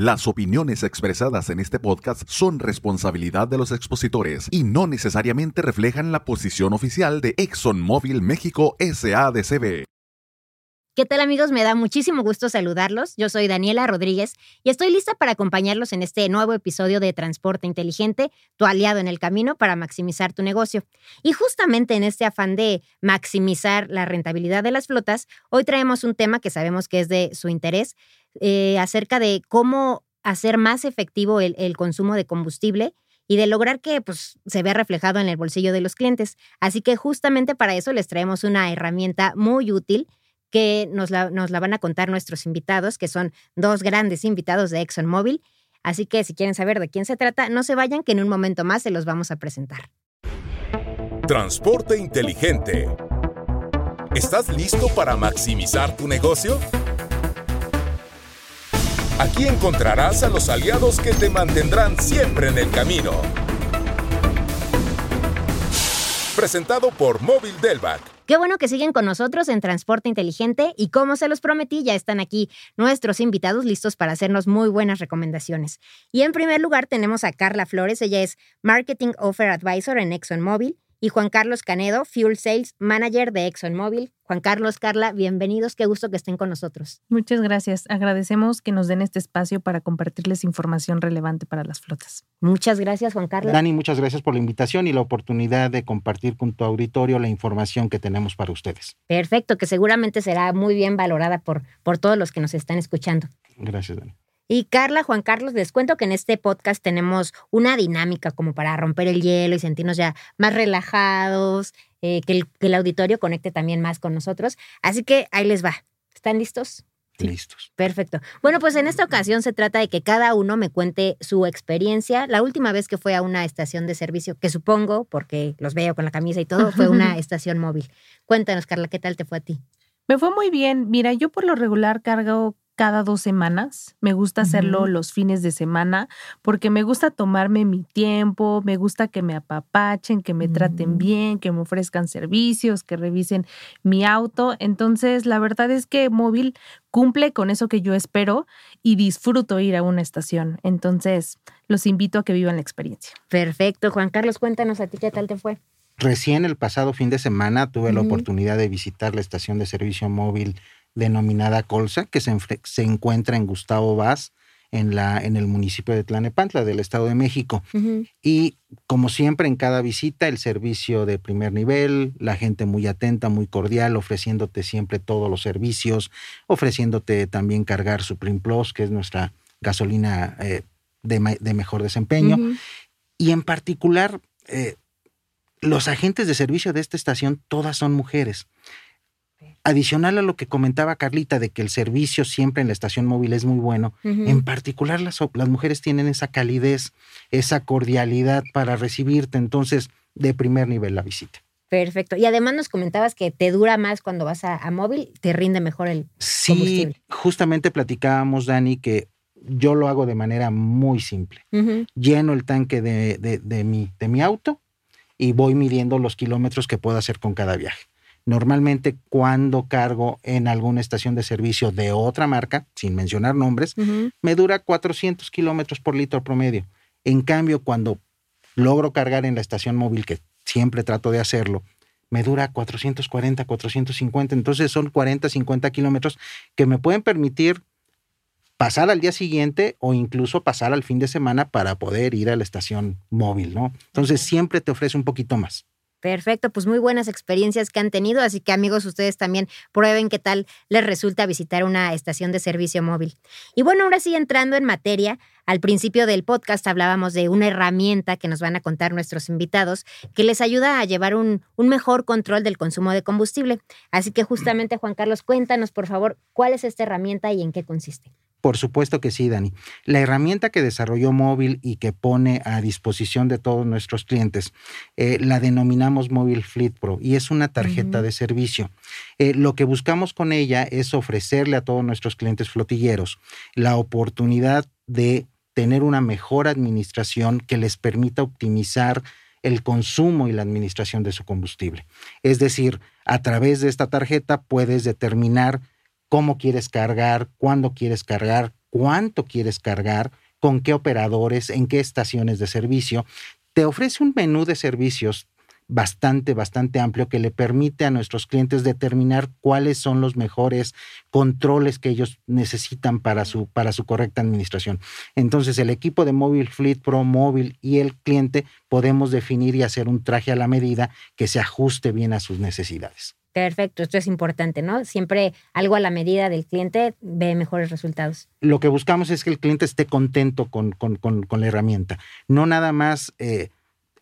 Las opiniones expresadas en este podcast son responsabilidad de los expositores y no necesariamente reflejan la posición oficial de ExxonMobil México SADCB. ¿Qué tal amigos? Me da muchísimo gusto saludarlos. Yo soy Daniela Rodríguez y estoy lista para acompañarlos en este nuevo episodio de Transporte Inteligente, tu aliado en el camino para maximizar tu negocio. Y justamente en este afán de maximizar la rentabilidad de las flotas, hoy traemos un tema que sabemos que es de su interés, eh, acerca de cómo hacer más efectivo el, el consumo de combustible y de lograr que pues, se vea reflejado en el bolsillo de los clientes. Así que justamente para eso les traemos una herramienta muy útil que nos la, nos la van a contar nuestros invitados, que son dos grandes invitados de ExxonMobil. Así que si quieren saber de quién se trata, no se vayan, que en un momento más se los vamos a presentar. Transporte inteligente. ¿Estás listo para maximizar tu negocio? Aquí encontrarás a los aliados que te mantendrán siempre en el camino. Presentado por Móvil Delvac Qué bueno que siguen con nosotros en Transporte Inteligente y como se los prometí, ya están aquí nuestros invitados listos para hacernos muy buenas recomendaciones. Y en primer lugar tenemos a Carla Flores, ella es Marketing Offer Advisor en ExxonMobil y Juan Carlos Canedo, Fuel Sales Manager de ExxonMobil. Juan Carlos, Carla, bienvenidos, qué gusto que estén con nosotros. Muchas gracias. Agradecemos que nos den este espacio para compartirles información relevante para las flotas. Muchas gracias, Juan Carlos. Dani, muchas gracias por la invitación y la oportunidad de compartir con tu auditorio la información que tenemos para ustedes. Perfecto, que seguramente será muy bien valorada por, por todos los que nos están escuchando. Gracias, Dani. Y Carla, Juan Carlos, les cuento que en este podcast tenemos una dinámica como para romper el hielo y sentirnos ya más relajados, eh, que, el, que, el, auditorio conecte también más con nosotros. Así que ahí les va. ¿Están listos? Sí. Listos. Perfecto. Bueno, pues en esta ocasión se trata de que cada uno me cuente su experiencia. La última vez que fue a una estación de servicio, que supongo, porque los veo con la camisa y todo, fue una estación móvil. Cuéntanos, Carla, ¿qué tal te fue a ti? Me fue muy bien. Mira, yo por lo regular cargo cada dos semanas. Me gusta hacerlo uh -huh. los fines de semana porque me gusta tomarme mi tiempo, me gusta que me apapachen, que me uh -huh. traten bien, que me ofrezcan servicios, que revisen mi auto. Entonces, la verdad es que móvil cumple con eso que yo espero y disfruto ir a una estación. Entonces, los invito a que vivan la experiencia. Perfecto. Juan Carlos, cuéntanos a ti qué tal te fue. Recién el pasado fin de semana tuve uh -huh. la oportunidad de visitar la estación de servicio móvil denominada Colsa, que se, se, encuentra en Gustavo Vaz, en, la, en el municipio de Tlanepantla, del Estado de México. Uh -huh. Y como siempre, en cada visita, el servicio de primer nivel, la gente muy atenta, muy cordial, ofreciéndote siempre todos los servicios, ofreciéndote también cargar Supreme Plus, que es nuestra gasolina eh, de, de, mejor desempeño. Uh -huh. Y en particular, eh, los agentes de servicio de esta estación, todas son mujeres. Adicional a lo que comentaba Carlita de que el servicio siempre en la estación móvil es muy bueno, uh -huh. en particular las, las, mujeres tienen esa calidez, esa cordialidad para recibirte, entonces de primer nivel la visita. Perfecto. Y además nos comentabas que te dura más cuando vas a, a móvil, te rinde mejor el sí, combustible. Sí, justamente platicábamos, Dani, que yo lo hago de manera muy simple. Uh -huh. Lleno el tanque de, de, de, mi, de mi auto y voy midiendo los kilómetros que puedo hacer con cada viaje. Normalmente cuando cargo en alguna estación de servicio de otra marca, sin mencionar nombres, uh -huh. me dura 400 kilómetros por litro promedio. En cambio, cuando logro cargar en la estación móvil, que siempre trato de hacerlo, me dura 440, 450. Entonces son 40, 50 kilómetros que me pueden permitir pasar al día siguiente o incluso pasar al fin de semana para poder ir a la estación móvil, ¿no? Entonces siempre te ofrece un poquito más. Perfecto, pues muy buenas experiencias que han tenido, así que amigos, ustedes también prueben qué tal les resulta visitar una estación de servicio móvil. Y bueno, ahora sí entrando en materia, al principio del podcast hablábamos de una herramienta que nos van a contar nuestros invitados que les ayuda a llevar un, un mejor control del consumo de combustible. Así que justamente, Juan Carlos, cuéntanos por favor cuál es esta herramienta y en qué consiste. Por supuesto que sí, Dani. La herramienta que desarrolló Móvil y que pone a disposición de todos nuestros clientes eh, la denominamos Móvil Fleet Pro y es una tarjeta uh -huh. de servicio. Eh, lo que buscamos con ella es ofrecerle a todos nuestros clientes flotilleros la oportunidad de tener una mejor administración que les permita optimizar el consumo y la administración de su combustible. Es decir, a través de esta tarjeta puedes determinar cómo quieres cargar, cuándo quieres cargar, cuánto quieres cargar, con qué operadores, en qué estaciones de servicio. Te ofrece un menú de servicios bastante, bastante amplio que le permite a nuestros clientes determinar cuáles son los mejores controles que ellos necesitan para su, para su correcta administración. Entonces, el equipo de Mobile Fleet Pro Móvil y el cliente podemos definir y hacer un traje a la medida que se ajuste bien a sus necesidades. Perfecto, esto es importante, ¿no? Siempre algo a la medida del cliente ve mejores resultados. Lo que buscamos es que el cliente esté contento con, con, la herramienta, no nada más... Eh,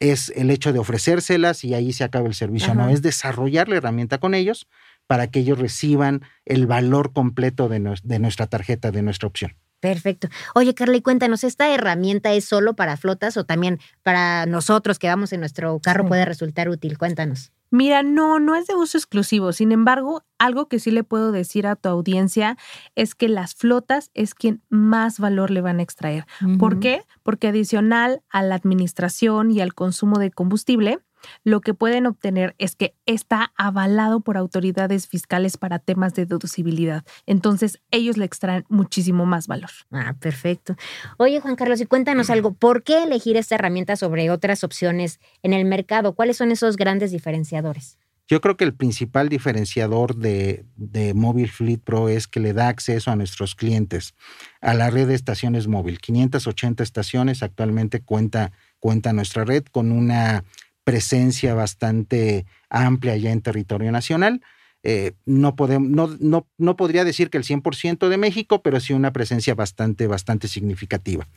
es el hecho de ofrecérselas y ahí se acaba el servicio. No, es desarrollar la herramienta con ellos para que ellos reciban el valor completo de, de nuestra tarjeta, de nuestra opción. Perfecto. Oye, Carly, cuéntanos, ¿esta herramienta es solo para flotas o también para nosotros que vamos en nuestro carro puede resultar útil? Cuéntanos. Mira, no, no es de uso exclusivo. Sin embargo, algo que sí le puedo decir a tu audiencia es que las flotas es quien más valor le van a extraer. ¿Por qué? Porque adicional a la administración y al consumo de combustible, lo que pueden obtener es que está avalado por autoridades fiscales para temas de deducibilidad. Entonces, ellos le extraen muchísimo más valor. Ah, perfecto. Oye, Juan Carlos, y cuéntanos algo. ¿Por qué elegir esta herramienta sobre otras opciones en el mercado? ¿Cuáles son esos grandes diferenciadores? Yo creo que el principal diferenciador de, de Mobile Fleet Pro es que le da acceso a nuestros clientes a la red de estaciones móvil. 580 estaciones actualmente cuenta, cuenta nuestra red con una presencia bastante amplia ya en territorio nacional. Eh, no, podemos, no, no, no, podría decir que el 100% de México, pero sí una presencia bastante, bastante significativa.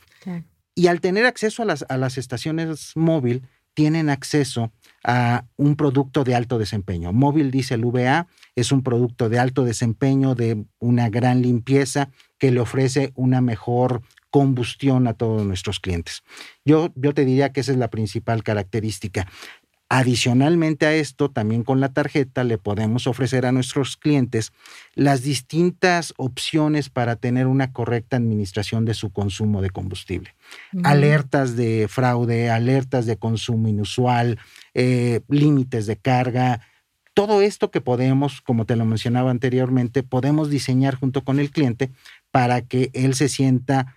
Y al tener acceso a las, a las estaciones móvil, tienen acceso a un producto de alto desempeño. Móvil Diesel VA es un producto de alto desempeño, de una gran limpieza, que le ofrece una mejor combustión a todos nuestros clientes. Yo, yo te diría que esa es la principal característica. Adicionalmente a esto, también con la tarjeta le podemos ofrecer a nuestros clientes las distintas opciones para tener una correcta administración de su consumo de combustible. Alertas de fraude, alertas de consumo inusual, eh, límites de carga. Todo esto que podemos, como te lo mencionaba anteriormente, podemos diseñar junto con el cliente para que él se sienta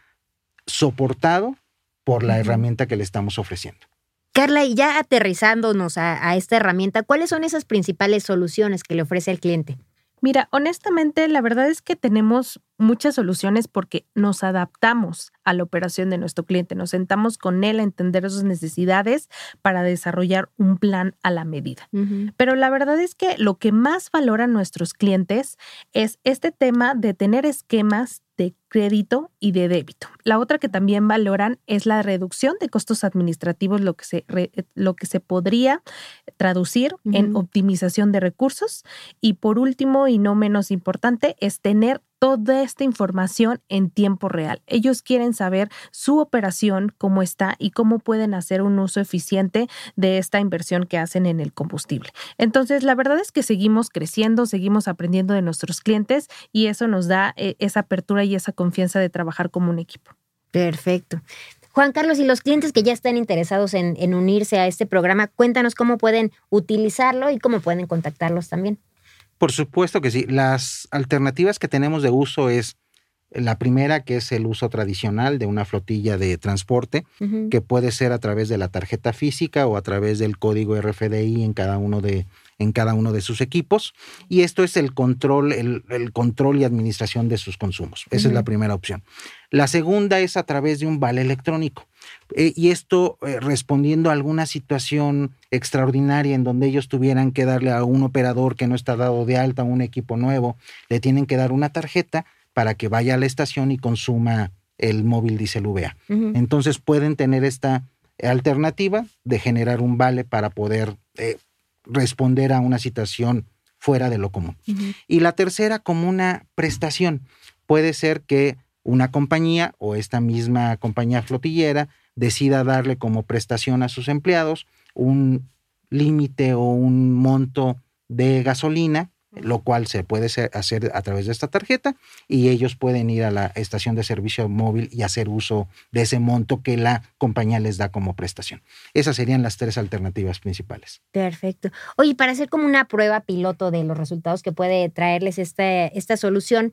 soportado por la herramienta que le estamos ofreciendo. Carla, y ya aterrizándonos a, esta herramienta, ¿cuáles son esas principales soluciones que le ofrece al cliente? Mira, honestamente, la verdad es que tenemos muchas soluciones porque nos adaptamos a la operación de nuestro cliente, nos sentamos con él a entender sus necesidades para desarrollar un plan a la medida. Pero la verdad es que lo que más valoran nuestros clientes es este tema de tener esquemas de crédito y de débito. La otra que también valoran es la reducción de costos administrativos, lo que se, lo que se podría traducir en optimización de recursos. Y por último, y no menos importante, es tener toda esta información en tiempo real. Ellos quieren saber su operación, cómo está y cómo pueden hacer un uso eficiente de esta inversión que hacen en el combustible. Entonces, la verdad es que seguimos creciendo, seguimos aprendiendo de nuestros clientes y eso nos da eh, esa apertura y esa confianza de trabajar como un equipo. Perfecto. Juan Carlos, y los clientes que ya están interesados en, en unirse a este programa, cuéntanos cómo pueden utilizarlo y cómo pueden contactarlos también. Por supuesto que sí. Las alternativas que tenemos de uso es la primera, que es el uso tradicional de una flotilla de transporte, que puede ser a través de la tarjeta física o a través del código RFDI en cada uno de, en cada uno de sus equipos. Y esto es el control, el, control y administración de sus consumos. Esa es la primera opción. La segunda es a través de un vale electrónico. Eh, y esto eh, respondiendo a alguna situación extraordinaria en donde ellos tuvieran que darle a un operador que no está dado de alta, un equipo nuevo, le tienen que dar una tarjeta para que vaya a la estación y consuma el móvil diesel VA. Entonces pueden tener esta alternativa de generar un vale para poder eh, responder a una situación fuera de lo común. Y la tercera, como una prestación. Puede ser que una compañía o esta misma compañía flotillera decida darle como prestación a sus empleados un límite o un monto de gasolina, lo cual se puede hacer a través de esta tarjeta y ellos pueden ir a la estación de servicio móvil y hacer uso de ese monto que la compañía les da como prestación. Esas serían las tres alternativas principales. Perfecto. Oye, para hacer como una prueba piloto de los resultados que puede traerles esta, esta solución,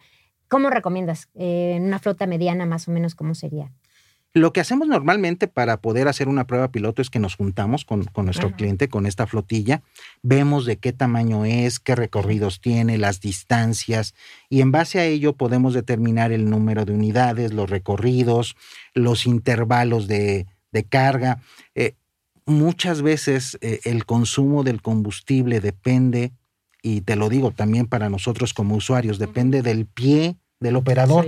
¿Cómo recomiendas? Eh, en una flota mediana, más o menos, ¿cómo sería? Lo que hacemos normalmente para poder hacer una prueba piloto es que nos juntamos con, nuestro cliente, con esta flotilla, vemos de qué tamaño es, qué recorridos tiene, las distancias, y en base a ello podemos determinar el número de unidades, los recorridos, los intervalos de, carga. Eh, muchas veces eh, el consumo del combustible depende, y te lo digo también para nosotros como usuarios, depende del pie del operador.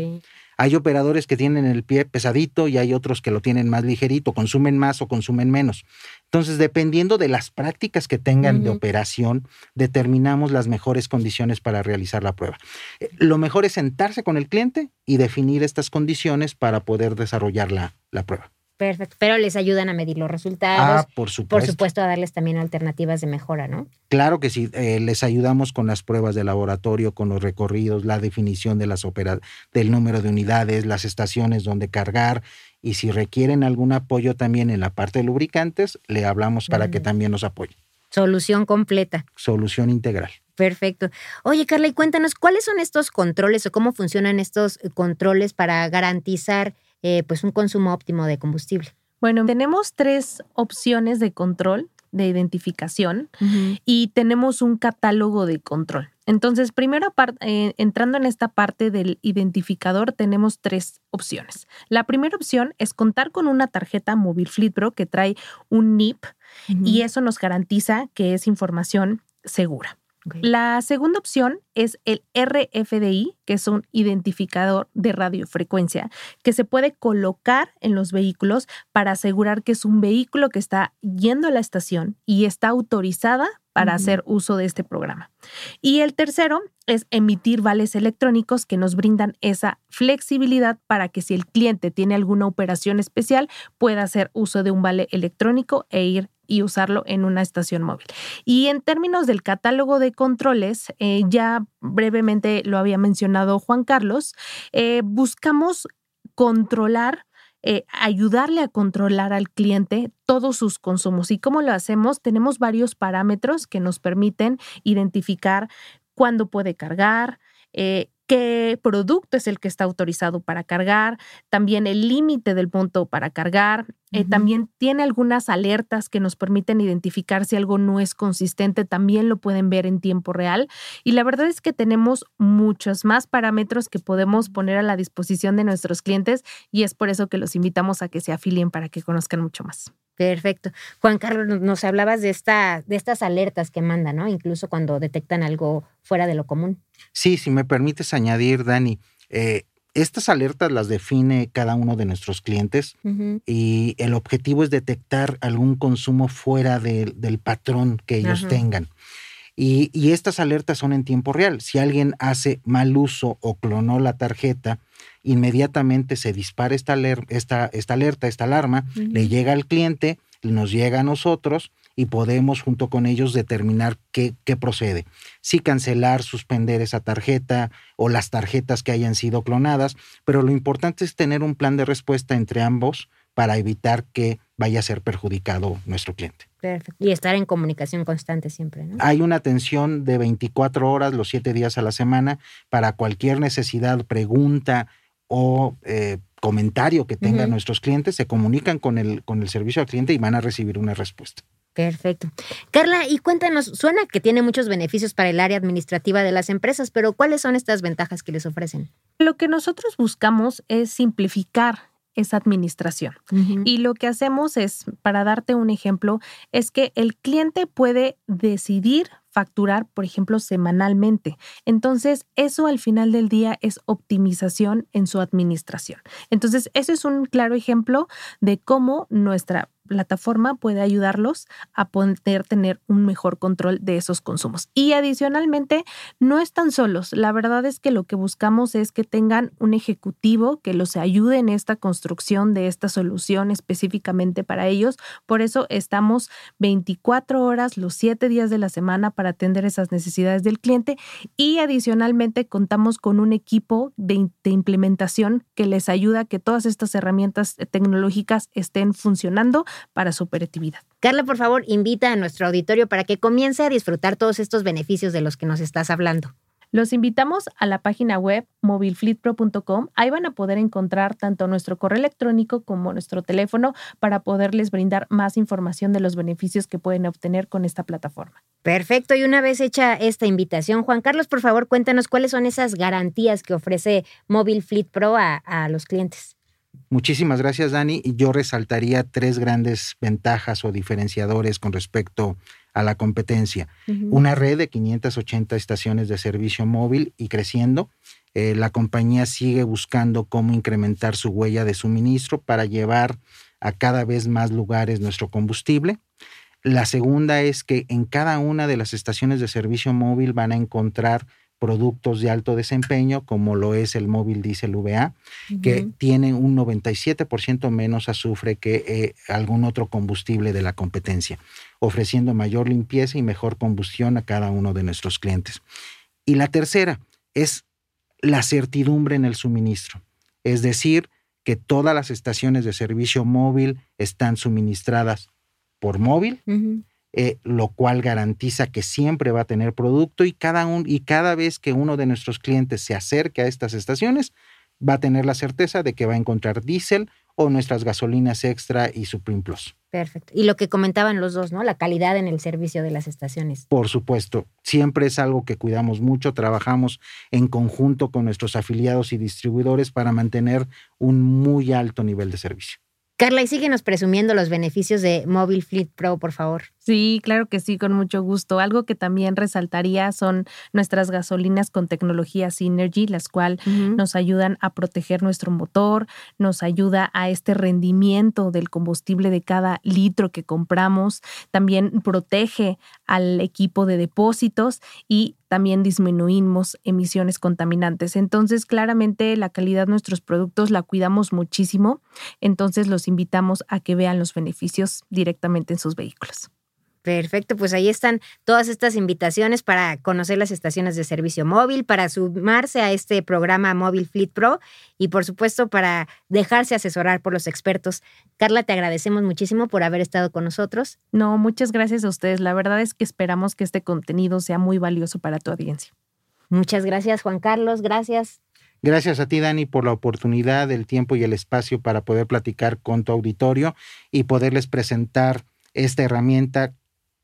Hay operadores que tienen el pie pesadito y hay otros que lo tienen más ligerito, consumen más o consumen menos. Entonces, dependiendo de las prácticas que tengan de operación, determinamos las mejores condiciones para realizar la prueba. Eh, lo mejor es sentarse con el cliente y definir estas condiciones para poder desarrollar la, la prueba. Perfecto, pero les ayudan a medir los resultados. Ah, por supuesto. Por supuesto, a darles también alternativas de mejora, ¿no? Claro que sí, eh, les ayudamos con las pruebas de laboratorio, con los recorridos, la definición de las del número de unidades, las estaciones donde cargar y si requieren algún apoyo también en la parte de lubricantes, le hablamos para que también nos apoye. Solución completa. Solución integral. Perfecto. Oye, Carla, y cuéntanos, ¿cuáles son estos controles o cómo funcionan estos controles para garantizar eh, pues un consumo óptimo de combustible. Bueno, tenemos tres opciones de control de identificación y tenemos un catálogo de control. Entonces, primero, eh, entrando en esta parte del identificador, tenemos tres opciones. La primera opción es contar con una tarjeta móvil Fleetbro que trae un NIP y eso nos garantiza que es información segura. La segunda opción es el RFDI, que es un identificador de radiofrecuencia, que se puede colocar en los vehículos para asegurar que es un vehículo que está yendo a la estación y está autorizada para hacer uso de este programa. Y el tercero es emitir vales electrónicos que nos brindan esa flexibilidad para que si el cliente tiene alguna operación especial pueda hacer uso de un vale electrónico e ir y usarlo en una estación móvil. Y en términos del catálogo de controles, eh, ya brevemente lo había mencionado Juan Carlos, eh, buscamos controlar eh, ayudarle a controlar al cliente todos sus consumos. ¿Y cómo lo hacemos? Tenemos varios parámetros que nos permiten identificar cuándo puede cargar, qué producto es el que está autorizado para cargar, también el límite del punto para cargar. Eh, también tiene algunas alertas que nos permiten identificar si algo no es consistente, también lo pueden ver en tiempo real. Y la verdad es que tenemos muchos más parámetros que podemos poner a la disposición de nuestros clientes y es por eso que los invitamos a que se afilien para que conozcan mucho más. Perfecto. Juan Carlos, nos hablabas de, esta, de estas alertas que mandan, ¿no? Incluso cuando detectan algo fuera de lo común. Sí, si me permites añadir, Dani, eh, estas alertas las define cada uno de nuestros clientes y el objetivo es detectar algún consumo fuera del patrón que ellos tengan. Y, y, estas alertas son en tiempo real. Si alguien hace mal uso o clonó la tarjeta, inmediatamente se dispara esta, esta, esta alerta, esta alarma, le llega al cliente, nos llega a nosotros y podemos junto con ellos determinar qué, qué, procede. Si cancelar, suspender esa tarjeta o las tarjetas que hayan sido clonadas, pero lo importante es tener un plan de respuesta entre ambos para evitar que vaya a ser perjudicado nuestro cliente. Perfecto. Y estar en comunicación constante siempre. ¿no? Hay una atención de 24 horas los 7 días a la semana para cualquier necesidad, pregunta o eh, comentario que tengan nuestros clientes, se comunican con el, con el servicio al cliente y van a recibir una respuesta. Perfecto. Carla, y cuéntanos, suena que tiene muchos beneficios para el área administrativa de las empresas, pero ¿cuáles son estas ventajas que les ofrecen? Lo que nosotros buscamos es simplificar esa administración. Y lo que hacemos es, para darte un ejemplo, es que el cliente puede decidir facturar, por ejemplo, semanalmente. Entonces, eso al final del día es optimización en su administración. Entonces, ese es un claro ejemplo de cómo nuestra plataforma puede ayudarlos a poder tener un mejor control de esos consumos. Y adicionalmente, no están solos. La verdad es que lo que buscamos es que tengan un ejecutivo que los ayude en esta construcción de esta solución específicamente para ellos. Por eso estamos 24 horas los 7 días de la semana para atender esas necesidades del cliente y adicionalmente contamos con un equipo de, de implementación que les ayuda a que todas estas herramientas tecnológicas estén funcionando para su operatividad. Carla, por favor, invita a nuestro auditorio para que comience a disfrutar todos estos beneficios de los que nos estás hablando. Los invitamos a la página web mobilefleetpro.com. Ahí van a poder encontrar tanto nuestro correo electrónico como nuestro teléfono para poderles brindar más información de los beneficios que pueden obtener con esta plataforma. Perfecto. Y una vez hecha esta invitación, Juan Carlos, por favor, cuéntanos cuáles son esas garantías que ofrece Mobile Fleet Pro a, a los clientes. Muchísimas gracias, Dani. Y yo resaltaría tres grandes ventajas o diferenciadores con respecto a la competencia. Una red de 580 estaciones de servicio móvil y creciendo. Eh, la compañía sigue buscando cómo incrementar su huella de suministro para llevar a cada vez más lugares nuestro combustible. La segunda es que en cada una de las estaciones de servicio móvil van a encontrar productos de alto desempeño, como lo es el móvil diésel VA, que tiene un 97% menos azufre que eh, algún otro combustible de la competencia, ofreciendo mayor limpieza y mejor combustión a cada uno de nuestros clientes. Y la tercera es la certidumbre en el suministro, es decir, que todas las estaciones de servicio móvil están suministradas por móvil. Eh, lo cual garantiza que siempre va a tener producto y cada, un, y cada vez que uno de nuestros clientes se acerque a estas estaciones, va a tener la certeza de que va a encontrar diésel o nuestras gasolinas extra y Supreme Plus. Perfecto. Y lo que comentaban los dos, ¿no? La calidad en el servicio de las estaciones. Por supuesto, siempre es algo que cuidamos mucho, trabajamos en conjunto con nuestros afiliados y distribuidores para mantener un muy alto nivel de servicio. Carla, y síguenos presumiendo los beneficios de Mobile Fleet Pro, por favor. Sí, claro que sí, con mucho gusto. Algo que también resaltaría son nuestras gasolinas con tecnología Synergy, las cuales nos ayudan a proteger nuestro motor, nos ayuda a este rendimiento del combustible de cada litro que compramos, también protege al equipo de depósitos y también disminuimos emisiones contaminantes. Entonces, claramente la calidad de nuestros productos la cuidamos muchísimo. Entonces, los invitamos a que vean los beneficios directamente en sus vehículos. Perfecto, pues ahí están todas estas invitaciones para conocer las estaciones de servicio móvil, para sumarse a este programa Móvil Fleet Pro y por supuesto para dejarse asesorar por los expertos. Carla, te agradecemos muchísimo por haber estado con nosotros. No, muchas gracias a ustedes. La verdad es que esperamos que este contenido sea muy valioso para tu audiencia. Muchas gracias, Juan Carlos. Gracias. Gracias a ti, Dani, por la oportunidad, el tiempo y el espacio para poder platicar con tu auditorio y poderles presentar esta herramienta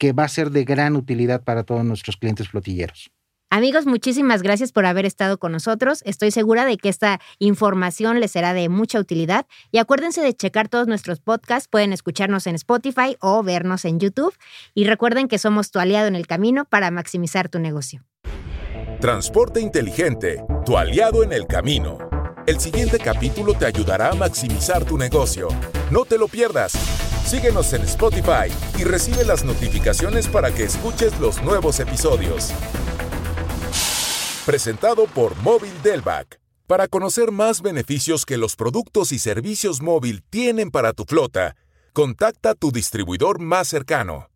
que va a ser de gran utilidad para todos nuestros clientes flotilleros. Amigos, muchísimas gracias por haber estado con nosotros. Estoy segura de que esta información les será de mucha utilidad. Y acuérdense de checar todos nuestros podcasts. Pueden escucharnos en Spotify o vernos en YouTube. Y recuerden que somos tu aliado en el camino para maximizar tu negocio. Transporte inteligente, tu aliado en el camino. El siguiente capítulo te ayudará a maximizar tu negocio. No te lo pierdas. Síguenos en Spotify y recibe las notificaciones para que escuches los nuevos episodios. Presentado por Móvil Delvac. Para conocer más beneficios que los productos y servicios móvil tienen para tu flota, contacta a tu distribuidor más cercano.